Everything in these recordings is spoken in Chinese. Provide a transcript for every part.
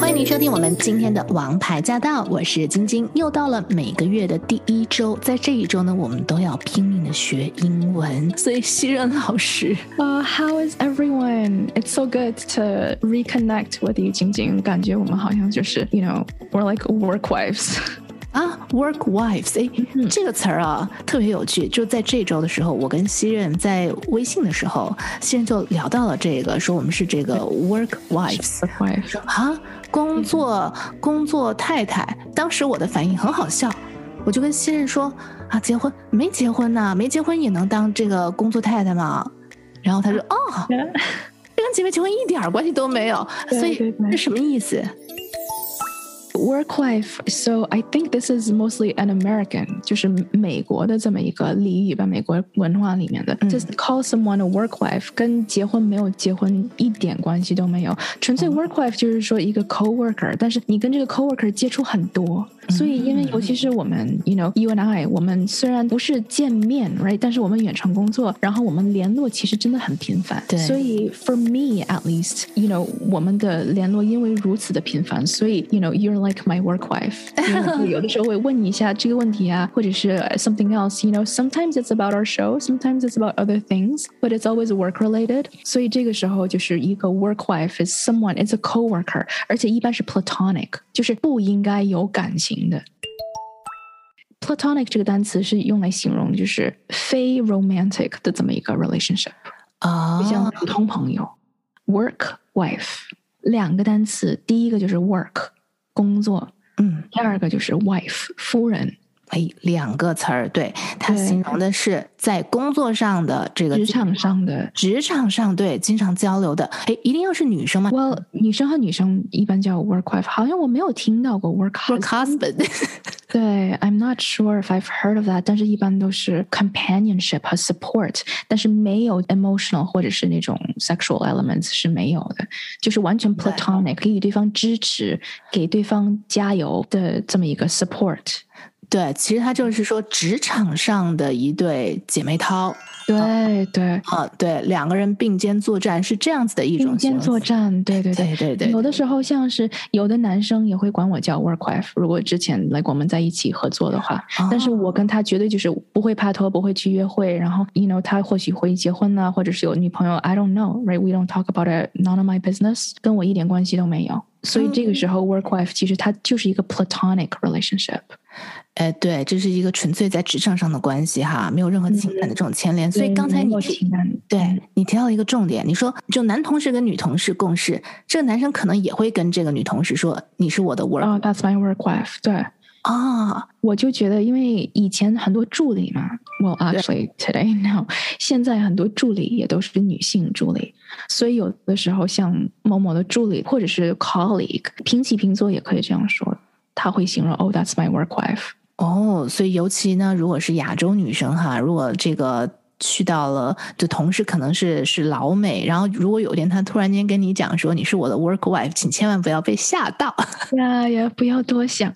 欢迎您收听我们今天的《王牌驾到》，我是晶晶。又到了每个月的第一周，在这一周呢，我们都要拼命的学英文。所以，西任老师，Uh, how is everyone? It's so good to reconnect with you, 晶晶。感觉我们好像就是，you know, we're like work wives. 啊，work wives，哎，这个词儿啊特别有趣。就在这周的时候，我跟西任在微信的时候，西任就聊到了这个，说我们是这个 work wives，说啊，工作工作太太。当时我的反应很好笑，我就跟西任说啊，结婚没结婚呢？没结婚也能当这个工作太太吗？然后他说哦，这跟结没结婚一点关系都没有。所以这什么意思 ？work life. So I think this is mostly an American，就是美国的这么一个俚语吧，美国文化里面的。Just call someone a work life，跟结婚没有结婚一点关系都没有，纯粹 work life 就是说一个 coworker，但是你跟这个 coworker 接触很多。 所以，因为尤其是我们，you know，you and I，我们虽然不是见面，right，但是我们远程工作，然后我们联络其实真的很频繁。对。所以，for me at least，you know，我们的联络因为如此的频繁，所以，you know，you're like my work wife。有的时候会问你一下这个问题啊，或者是 something else。You know，sometimes it's about our show，sometimes it's about other things，but it's always work related。所以这个时候就是一个 work wife is someone，it's a coworker，而且一般是 platonic，就是不应该有感情。 的 platonic 这个单词是用来形容就是非 romantic 的这么一个 relationship 啊，就像普通朋友。work wife 两个单词，第一个就是 work 工作，嗯，第二个就是 wife 夫人。哎，两个词儿，对，它形容的是在工作上的这个职场上的职场上对经常交流的。哎，一定要是女生吗？Well，女生和女生一般叫 work wife，好像我没有听到过 work work husband。对，I'm not sure if I've heard of that，但是一般都是 companionship 和 support，但是没有 emotional 或者是那种 sexual elements 是没有的，就是完全 platonic，给予对方支持，给对方加油的这么一个 support。对，其实他就是说职场上的一对姐妹淘。对对啊，对，两个人并肩作战是这样子的一种并肩作战。对对对对对。有的时候像是有的男生也会管我叫 work wife，如果之前来我们在一起合作的话，但是我跟他绝对就是不会拍拖，不会去约会，然后 you know 他或许会结婚呢，或者是有女朋友，I don't know，right？We don't talk about it，none of my business，跟我一点关系都没有。所以这个时候，work wife 其实它就是一个 platonic relationship。哎，对，这是一个纯粹在职场上的关系哈，没有任何情感的这种牵连。所以刚才你提对你提到一个重点，你说就男同事跟女同事共事，这个男生可能也会跟这个女同事说：“你是我的 work。” Oh, that's my work wife。对啊，我就觉得，因为以前很多助理嘛，Well, actually today now，现在很多助理也都是女性助理，所以有的时候像某某的助理或者是 colleague 平起平坐也可以这样说，他会形容：“Oh, that's my work wife。”哦，所以尤其呢，如果是亚洲女生哈，如果这个去到了就同事可能是是老美，然后如果有一天他突然间跟你讲说你是我的 work wife，请千万不要被吓到 呀呀，不要多想，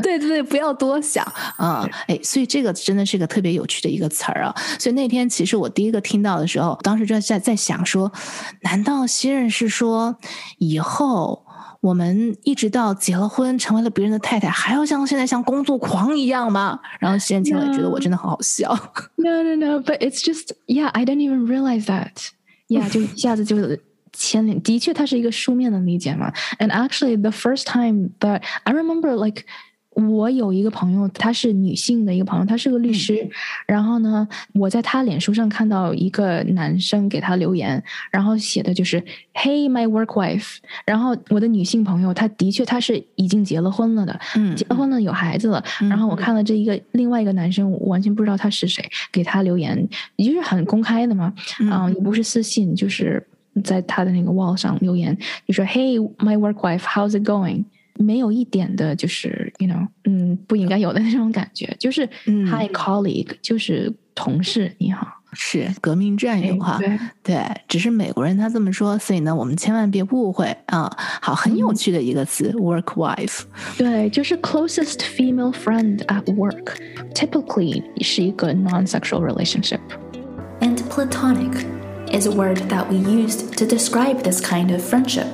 对对对，不要多想啊，哎，所以这个真的是一个特别有趣的一个词儿啊。所以那天其实我第一个听到的时候，当时就在在想说，难道新人是说以后？我们一直到结了婚，成为了别人的太太，还要像现在像工作狂一样吗？然后西人听了觉得我真的好好笑。No, no, no. But it's just, yeah, I didn't even realize that. Yeah，就一下子就牵连。的确，它是一个书面的理解嘛。And actually, the first time that I remember, like. 我有一个朋友，她是女性的一个朋友，她是个律师。然后呢，我在她脸书上看到一个男生给她留言，然后写的就是 “Hey, my work wife”。然后我的女性朋友，她的确她是已经结了婚了的，嗯，结了婚了有孩子了。然后我看了这一个另外一个男生，我完全不知道他是谁，给他留言，也就是很公开的嘛，嗯，也不是私信，就是在他的那个 wall 上留言，就说 “Hey, my work wife, how's it going？” 没有一点的，就是 you know，嗯，不应该有的那种感觉，就是 hi colleague，就是同事，你好。 是革命战友哈，对，只是美国人他这么说，所以呢，我们千万别误会啊。好，很有趣的一个词，work wife，对，就是 closest female friend at work，typically 是一个 non-sexual relationship。And platonic is a word that we used to describe this kind of friendship.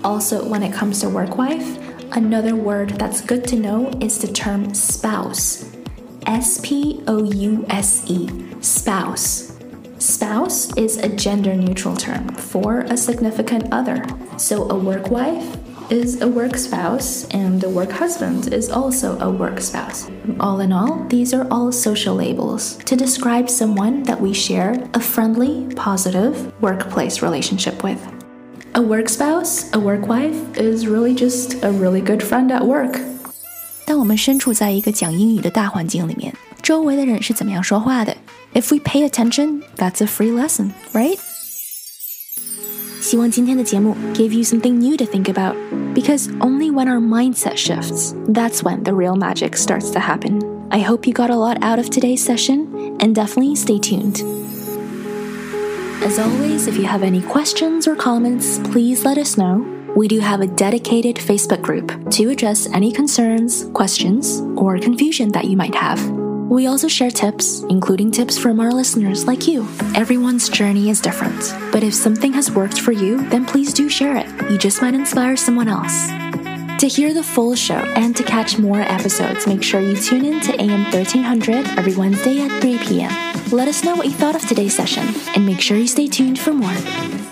Also, when it comes to work wife, another word that's good to know is the term spouse. S P O U S E, spouse. Spouse is a gender neutral term for a significant other. So a work wife is a work spouse, and a work husband is also a work spouse. All in all, these are all social labels to describe someone that we share a friendly, positive workplace relationship with. A work spouse, a work wife, is really just a really good friend at work. 当我们身处在一个讲英语的大环境里面，周围的人是怎么样说话的？If we pay attention, that's a free lesson, right? 希望今天的节目 gave you something new to think about. Because only when our mindset shifts, that's when the real magic starts to happen. I hope you got a lot out of today's session, and definitely stay tuned. As always, if you have any questions or comments, please let us know. We do have a dedicated Facebook group to address any concerns, questions, or confusion that you might have. We also share tips, including tips from our listeners like you. Everyone's journey is different, but if something has worked for you, then please do share it. You just might inspire someone else. To hear the full show and to catch more episodes, make sure you tune in to AM 1300 every Wednesday at 3 p.m. Let us know what you thought of today's session and make sure you stay tuned for more.